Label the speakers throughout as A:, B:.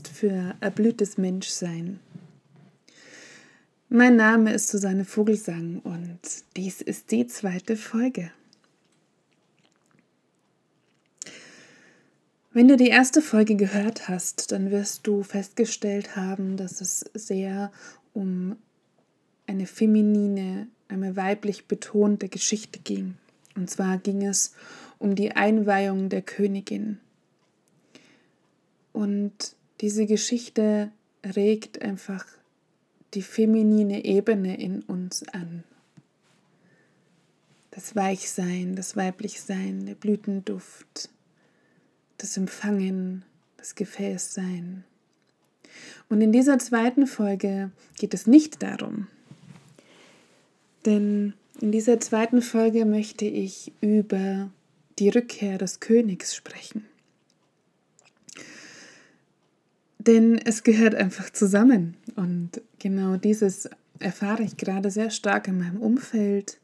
A: Podcast für erblühtes Menschsein. Mein Name ist Susanne Vogelsang und dies ist die zweite Folge. Wenn du die erste Folge gehört hast, dann wirst du festgestellt haben, dass es sehr um eine feminine, eine weiblich betonte Geschichte ging. Und zwar ging es um die Einweihung der Königin. Und diese Geschichte regt einfach die feminine Ebene in uns an. Das Weichsein, das Weiblichsein, der Blütenduft, das Empfangen, das Gefäßsein. Und in dieser zweiten Folge geht es nicht darum, denn in dieser zweiten Folge möchte ich über die Rückkehr des Königs sprechen. Denn es gehört einfach zusammen. Und genau dieses erfahre ich gerade sehr stark in meinem Umfeld,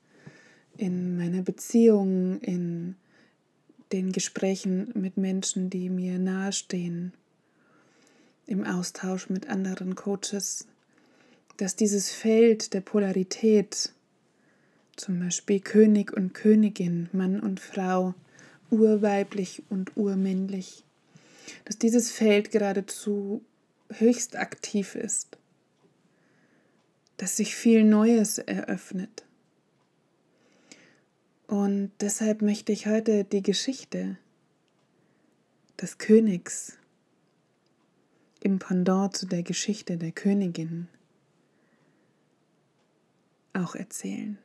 A: in meiner Beziehung, in den Gesprächen mit Menschen, die mir nahestehen, im Austausch mit anderen Coaches, dass dieses Feld der Polarität, zum Beispiel König und Königin, Mann und Frau, urweiblich und urmännlich, dass dieses Feld geradezu höchst aktiv ist, dass sich viel Neues eröffnet und deshalb möchte ich heute die Geschichte des Königs im Pendant zu der Geschichte der Königin auch erzählen.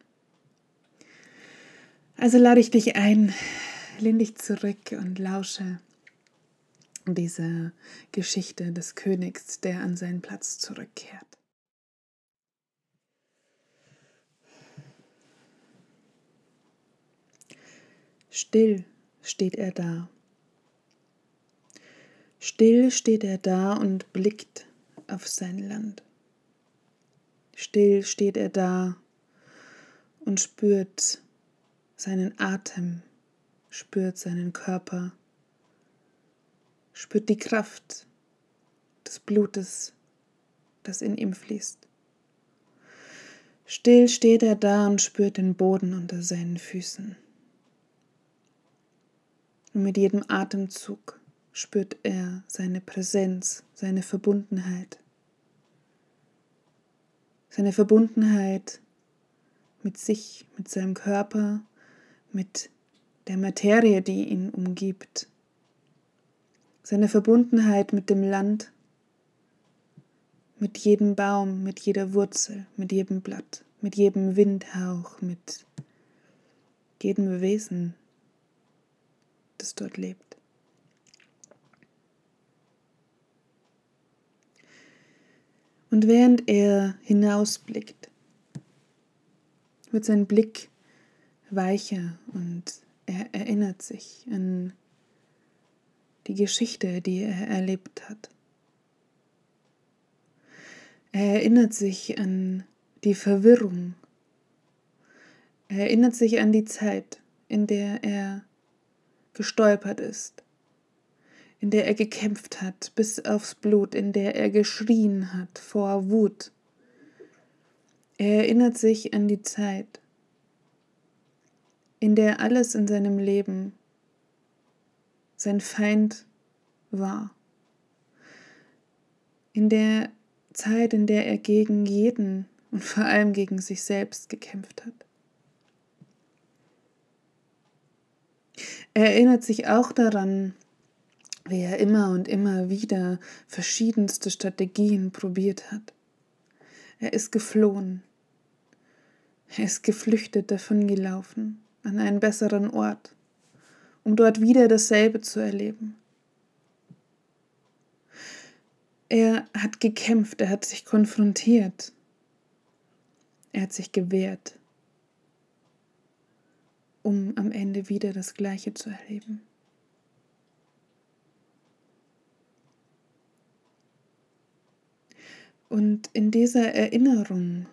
A: Also lade ich dich ein, lehn dich zurück und lausche diese Geschichte des Königs, der an seinen Platz zurückkehrt. Still steht er da. Still steht er da und blickt auf sein Land. Still steht er da und spürt seinen Atem, spürt seinen Körper, spürt die Kraft des Blutes, das in ihm fließt. Still steht er da und spürt den Boden unter seinen Füßen. Und mit jedem Atemzug spürt er seine Präsenz, seine Verbundenheit. Seine Verbundenheit mit sich, mit seinem Körper, mit der Materie, die ihn umgibt. Seine Verbundenheit mit dem Land, mit jedem Baum, mit jeder Wurzel, mit jedem Blatt, mit jedem Windhauch, mit jedem Wesen, das dort lebt. Und während er hinausblickt, wird sein Blick weicher und er erinnert sich an die Geschichte, die er erlebt hat. Er erinnert sich an die Verwirrung. Er erinnert sich an die Zeit, in der er gestolpert ist, in der er gekämpft hat bis aufs Blut, in der er geschrien hat vor Wut. Er erinnert sich an die Zeit, in der alles in seinem Leben sein Feind war, in der Zeit, in der er gegen jeden und vor allem gegen sich selbst gekämpft hat. Er erinnert sich auch daran, wie er immer und immer wieder verschiedenste Strategien probiert hat. Er ist geflohen. Er ist geflüchtet davongelaufen an einen besseren Ort, um dort wieder dasselbe zu erleben. Er hat gekämpft, er hat sich konfrontiert, er hat sich gewehrt um am Ende wieder das Gleiche zu erleben. Und in dieser Erinnerung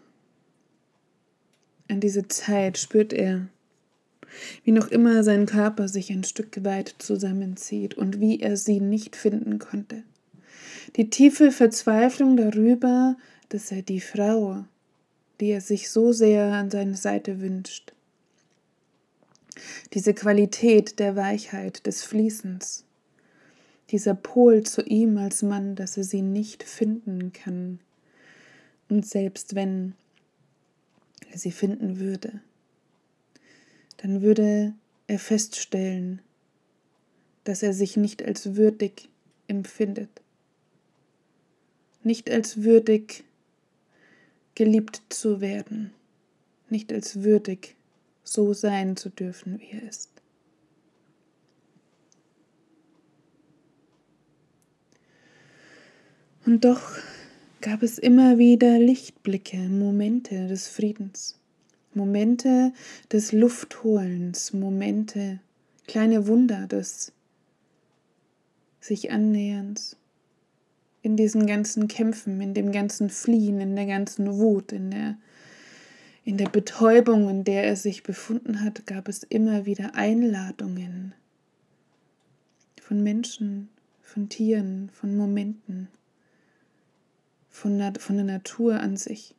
A: an diese Zeit spürt er, wie noch immer sein Körper sich ein Stück weit zusammenzieht und wie er sie nicht finden konnte. Die tiefe Verzweiflung darüber, dass er die Frau, die er sich so sehr an seine Seite wünscht, diese Qualität der Weichheit, des Fließens, dieser Pol zu ihm als Mann, dass er sie nicht finden kann. Und selbst wenn er sie finden würde, dann würde er feststellen, dass er sich nicht als würdig empfindet, nicht als würdig geliebt zu werden, nicht als würdig so sein zu dürfen, wie er ist. Und doch gab es immer wieder Lichtblicke, Momente des Friedens, Momente des Luftholens, Momente, kleine Wunder des sich Annäherns, in diesen ganzen Kämpfen, in dem ganzen Fliehen, in der ganzen Wut, in der, in der Betäubung, in der er sich befunden hat, gab es immer wieder Einladungen von Menschen, von Tieren, von Momenten, von, von der Natur an sich.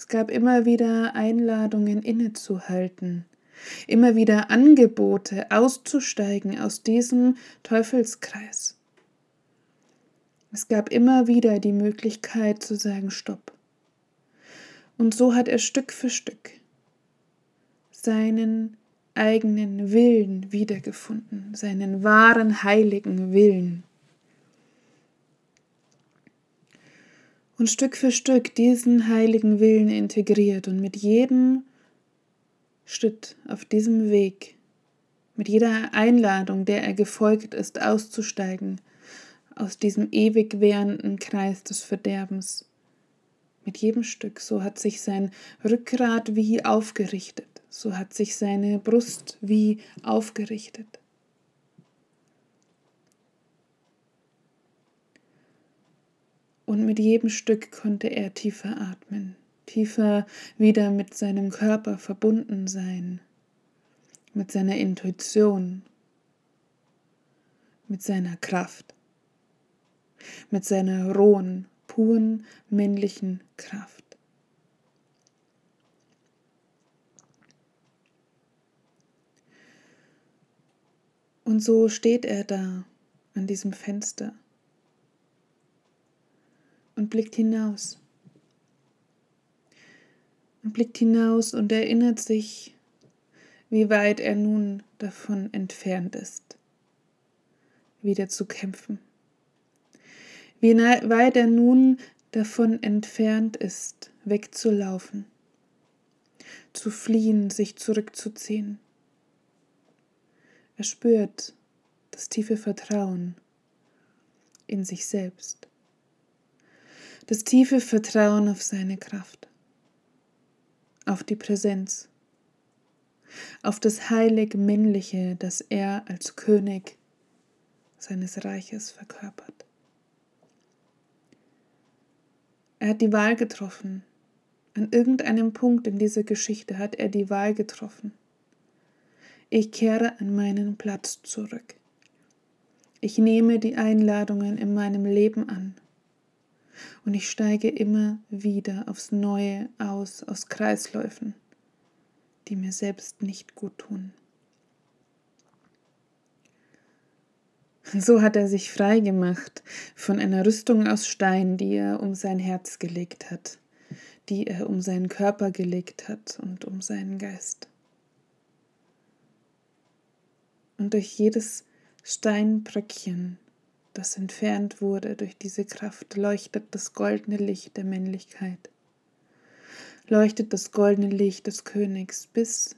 A: Es gab immer wieder Einladungen innezuhalten, immer wieder Angebote auszusteigen aus diesem Teufelskreis. Es gab immer wieder die Möglichkeit zu sagen Stopp. Und so hat er Stück für Stück seinen eigenen Willen wiedergefunden, seinen wahren heiligen Willen. Und Stück für Stück diesen heiligen Willen integriert und mit jedem Schritt auf diesem Weg, mit jeder Einladung, der er gefolgt ist, auszusteigen aus diesem ewig währenden Kreis des Verderbens. Mit jedem Stück, so hat sich sein Rückgrat wie aufgerichtet, so hat sich seine Brust wie aufgerichtet. Und mit jedem Stück konnte er tiefer atmen, tiefer wieder mit seinem Körper verbunden sein, mit seiner Intuition, mit seiner Kraft, mit seiner rohen, puren männlichen Kraft. Und so steht er da an diesem Fenster und blickt hinaus. Und blickt hinaus und erinnert sich, wie weit er nun davon entfernt ist, wieder zu kämpfen. Wie weit er nun davon entfernt ist, wegzulaufen, zu fliehen, sich zurückzuziehen. Er spürt das tiefe Vertrauen in sich selbst das tiefe Vertrauen auf seine Kraft, auf die Präsenz, auf das heilig Männliche, das er als König seines Reiches verkörpert. Er hat die Wahl getroffen. An irgendeinem Punkt in dieser Geschichte hat er die Wahl getroffen. Ich kehre an meinen Platz zurück. Ich nehme die Einladungen in meinem Leben an und ich steige immer wieder aufs Neue aus aus Kreisläufen, die mir selbst nicht gut tun. So hat er sich frei gemacht von einer Rüstung aus Stein, die er um sein Herz gelegt hat, die er um seinen Körper gelegt hat und um seinen Geist. Und durch jedes Steinbröckchen das entfernt wurde durch diese Kraft, leuchtet das goldene Licht der Männlichkeit. Leuchtet das goldene Licht des Königs, bis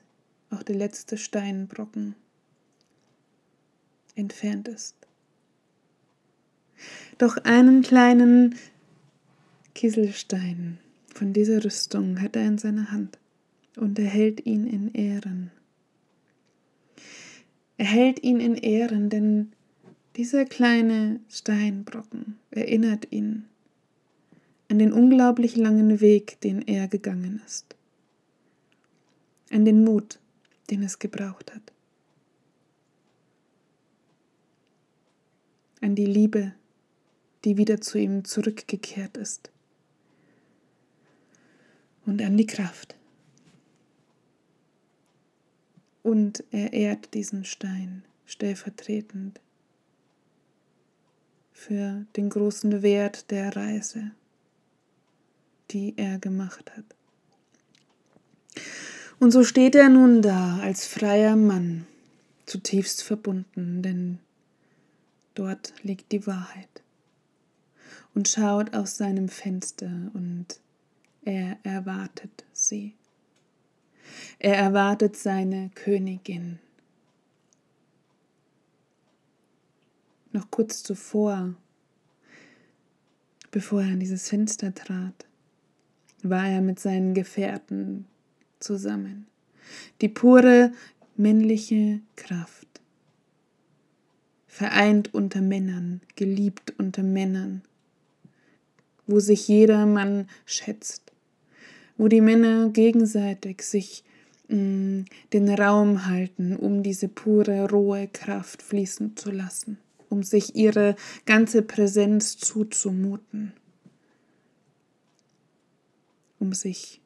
A: auch der letzte Steinbrocken entfernt ist. Doch einen kleinen Kieselstein von dieser Rüstung hat er in seiner Hand und er hält ihn in Ehren. Er hält ihn in Ehren, denn dieser kleine Steinbrocken erinnert ihn an den unglaublich langen Weg, den er gegangen ist, an den Mut, den es gebraucht hat. An die Liebe, die wieder zu ihm zurückgekehrt ist. Und an die Kraft. Und er ehrt diesen Stein stellvertretend für den großen Wert der Reise, die er gemacht hat. Und so steht er nun da als freier Mann, zutiefst verbunden, denn dort liegt die Wahrheit, und schaut aus seinem Fenster und er erwartet sie. Er erwartet seine Königin. Noch kurz zuvor, bevor er an dieses Fenster trat, war er mit seinen Gefährten zusammen. Die pure männliche Kraft. Vereint unter Männern, geliebt unter Männern, wo sich jeder Mann schätzt, wo die Männer gegenseitig sich mh, mm, den Raum halten, um diese pure, rohe Kraft fließen zu lassen, um sich ihre ganze Präsenz zuzumuten, um sich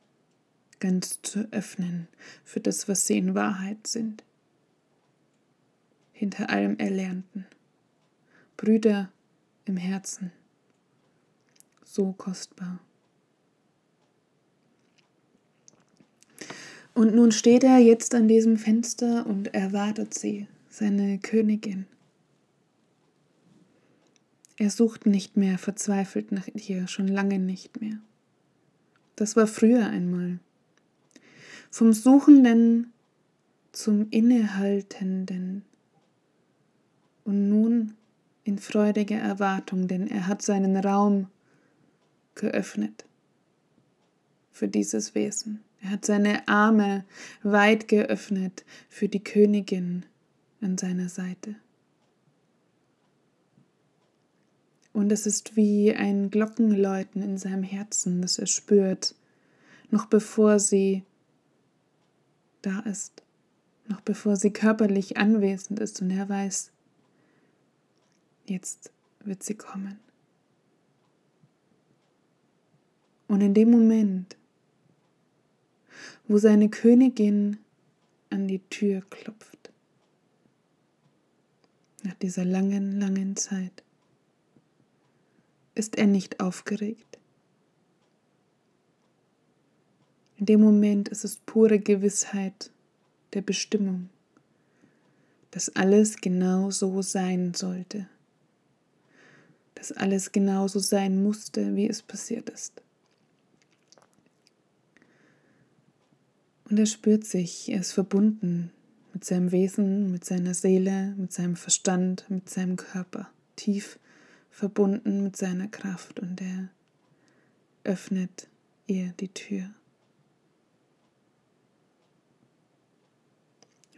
A: ganz zu öffnen für das, was sie in Wahrheit sind. Hinter allem Erlernten. Brüder im Herzen. So kostbar. Und nun steht er jetzt an diesem Fenster und erwartet sie, seine Königin. Er sucht nicht mehr, verzweifelt nach ihr, schon lange nicht mehr. Das war früher einmal. Vom Suchenden zum Innehaltenden. Und nun in freudiger Erwartung, denn er hat seinen Raum geöffnet für dieses Wesen. Er hat seine Arme weit geöffnet für die Königin an seiner Seite. Und es ist wie ein Glockenläuten in seinem Herzen, das er spürt, noch bevor sie da ist, noch bevor sie körperlich anwesend ist und er weiß, jetzt wird sie kommen. Und in dem Moment, wo seine Königin an die Tür klopft, nach dieser langen, langen Zeit, ist er nicht aufgeregt. In dem Moment ist es pure Gewissheit der Bestimmung, dass alles genau so sein sollte, dass alles genau so sein musste, wie es passiert ist. Und er spürt sich, er ist verbunden mit seinem Wesen, mit seiner Seele, mit seinem Verstand, mit seinem Körper, tief verbunden mit seiner Kraft und er öffnet ihr die Tür.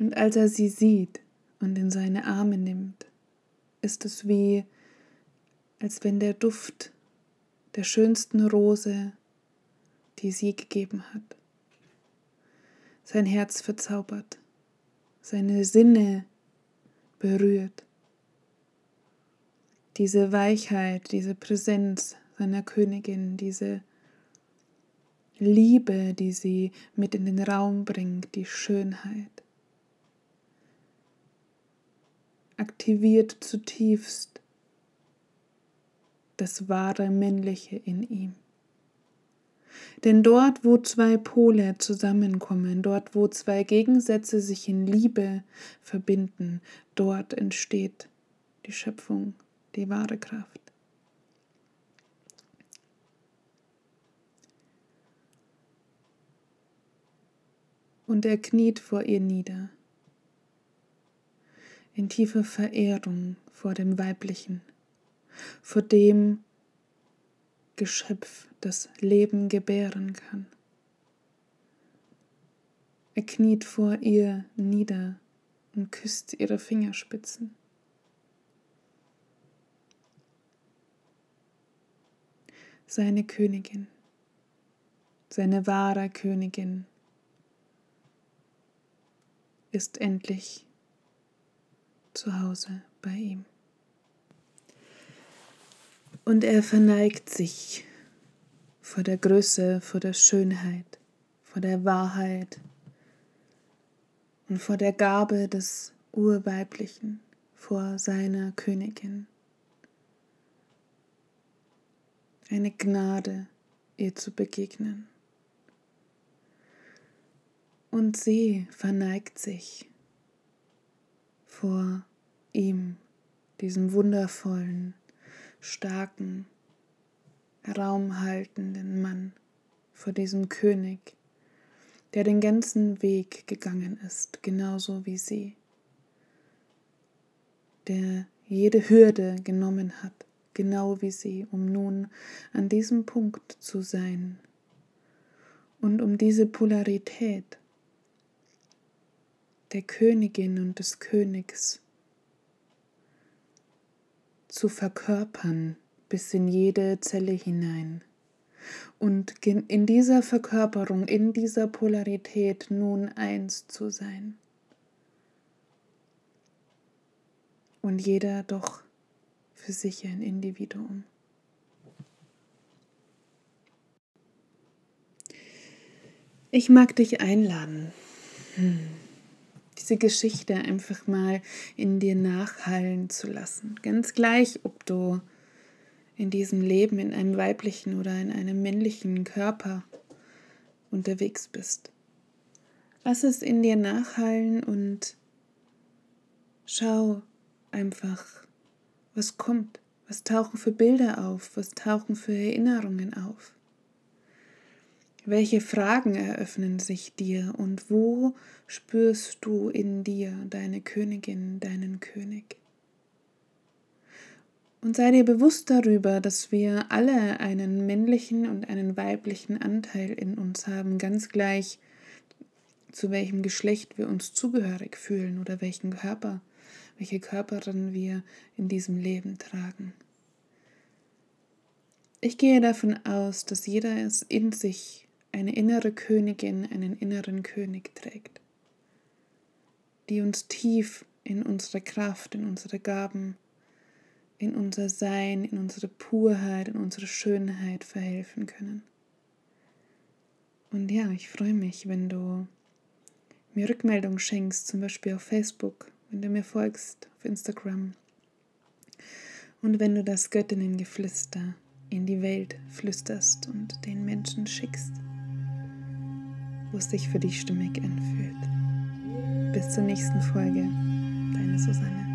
A: Und als er sie sieht und in seine Arme nimmt, ist es wie, als wenn der Duft der schönsten Rose, die sie gegeben hat, sein Herz verzaubert, seine Sinne berührt. Diese Weichheit, diese Präsenz seiner Königin, diese Liebe, die sie mit in den Raum bringt, die Schönheit. aktiviert zutiefst das wahre Männliche in ihm. Denn dort, wo zwei Pole zusammenkommen, dort, wo zwei Gegensätze sich in Liebe verbinden, dort entsteht die Schöpfung, die wahre Kraft. Und er kniet vor ihr nieder in tiefer Verehrung vor dem Weiblichen, vor dem Geschöpf, das Leben gebären kann. Er kniet vor ihr nieder und küsst ihre Fingerspitzen. Seine Königin, seine wahre Königin ist endlich zu Hause bei ihm. Und er verneigt sich vor der Größe, vor der Schönheit, vor der Wahrheit und vor der Gabe des Urweiblichen, vor seiner Königin. Eine Gnade, ihr zu begegnen. Und sie verneigt sich vor ihm, diesem wundervollen, starken, raumhaltenden Mann, vor diesem König, der den ganzen Weg gegangen ist, genauso wie sie, der jede Hürde genommen hat, genau wie sie, um nun an diesem Punkt zu sein und um diese Polarität der Königin und des Königs zu verkörpern bis in jede Zelle hinein. Und in dieser Verkörperung, in dieser Polarität nun eins zu sein. Und jeder doch für sich ein Individuum. Ich mag dich einladen. Hm diese Geschichte einfach mal in dir nachhallen zu lassen. Ganz gleich, ob du in diesem Leben in einem weiblichen oder in einem männlichen Körper unterwegs bist. Lass es in dir nachhallen und schau einfach, was kommt, was tauchen für Bilder auf, was tauchen für Erinnerungen auf. Welche Fragen eröffnen sich dir und wo spürst du in dir deine Königin, deinen König? Und sei dir bewusst darüber, dass wir alle einen männlichen und einen weiblichen Anteil in uns haben, ganz gleich zu welchem Geschlecht wir uns zugehörig fühlen oder welchen Körper, welche Körperin wir in diesem Leben tragen. Ich gehe davon aus, dass jeder es in sich eine innere Königin, einen inneren König trägt, die uns tief in unsere Kraft, in unsere Gaben, in unser Sein, in unsere Purheit, in unsere Schönheit verhelfen können. Und ja, ich freue mich, wenn du mir Rückmeldung schenkst, zum Beispiel auf Facebook, wenn du mir folgst, auf Instagram. Und wenn du das Göttinnengeflüster in die Welt flüsterst und den Menschen schickst wo es sich für dich stimmig anfühlt. Bis zur nächsten Folge, deine Susanne.